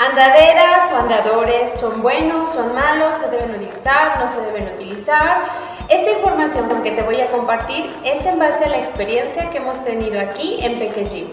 Andaderas o andadores son buenos, son malos, se deben utilizar, no se deben utilizar. Esta información con que te voy a compartir es en base a la experiencia que hemos tenido aquí en Peque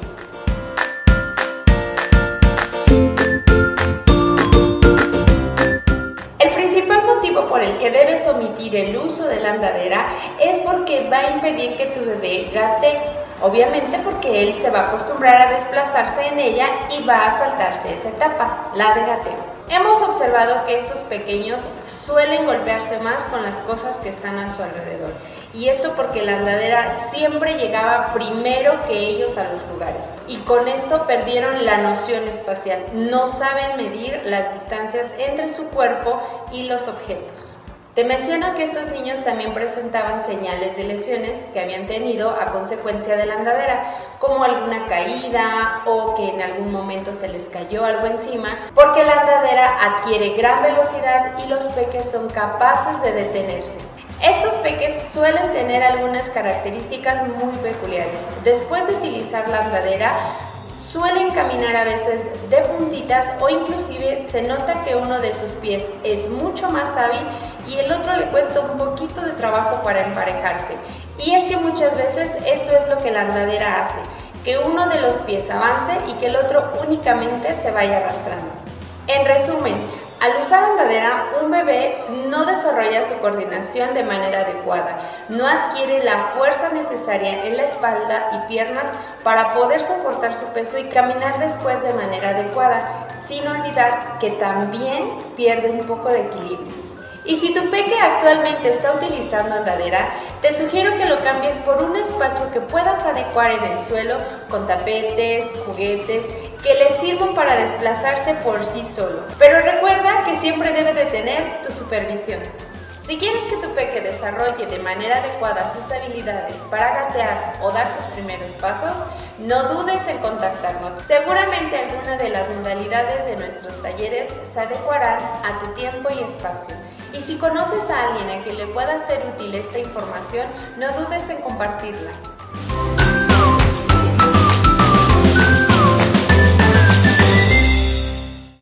El principal motivo por el que debes omitir el uso de la andadera es porque va a impedir que tu bebé gate. Obviamente porque él se va a acostumbrar a desplazarse en ella y va a saltarse esa etapa, la de gateo. Hemos observado que estos pequeños suelen golpearse más con las cosas que están a su alrededor. Y esto porque la andadera siempre llegaba primero que ellos a los lugares. Y con esto perdieron la noción espacial. No saben medir las distancias entre su cuerpo y los objetos. Te menciono que estos niños también presentaban señales de lesiones que habían tenido a consecuencia de la andadera, como alguna caída o que en algún momento se les cayó algo encima, porque la andadera adquiere gran velocidad y los peques son capaces de detenerse. Estos peques suelen tener algunas características muy peculiares. Después de utilizar la andadera, suelen caminar a veces de puntitas o inclusive se nota que uno de sus pies es mucho más hábil y el otro le cuesta un poquito de trabajo para emparejarse. Y es que muchas veces esto es lo que la andadera hace, que uno de los pies avance y que el otro únicamente se vaya arrastrando. En resumen, al usar andadera, un bebé no desarrolla su coordinación de manera adecuada, no adquiere la fuerza necesaria en la espalda y piernas para poder soportar su peso y caminar después de manera adecuada, sin olvidar que también pierde un poco de equilibrio. Y si tu peque actualmente está utilizando andadera, te sugiero que lo cambies por un espacio que puedas adecuar en el suelo con tapetes, juguetes, que le sirvan para desplazarse por sí solo. Pero recuerda que siempre debe de tener tu supervisión. Si quieres que tu peque desarrolle de manera adecuada sus habilidades para gatear o dar sus primeros pasos, no dudes en contactarnos. Seguramente alguna de las modalidades de nuestros talleres se adecuarán a tu tiempo y espacio. Y si conoces a alguien a quien le pueda ser útil esta información, no dudes en compartirla.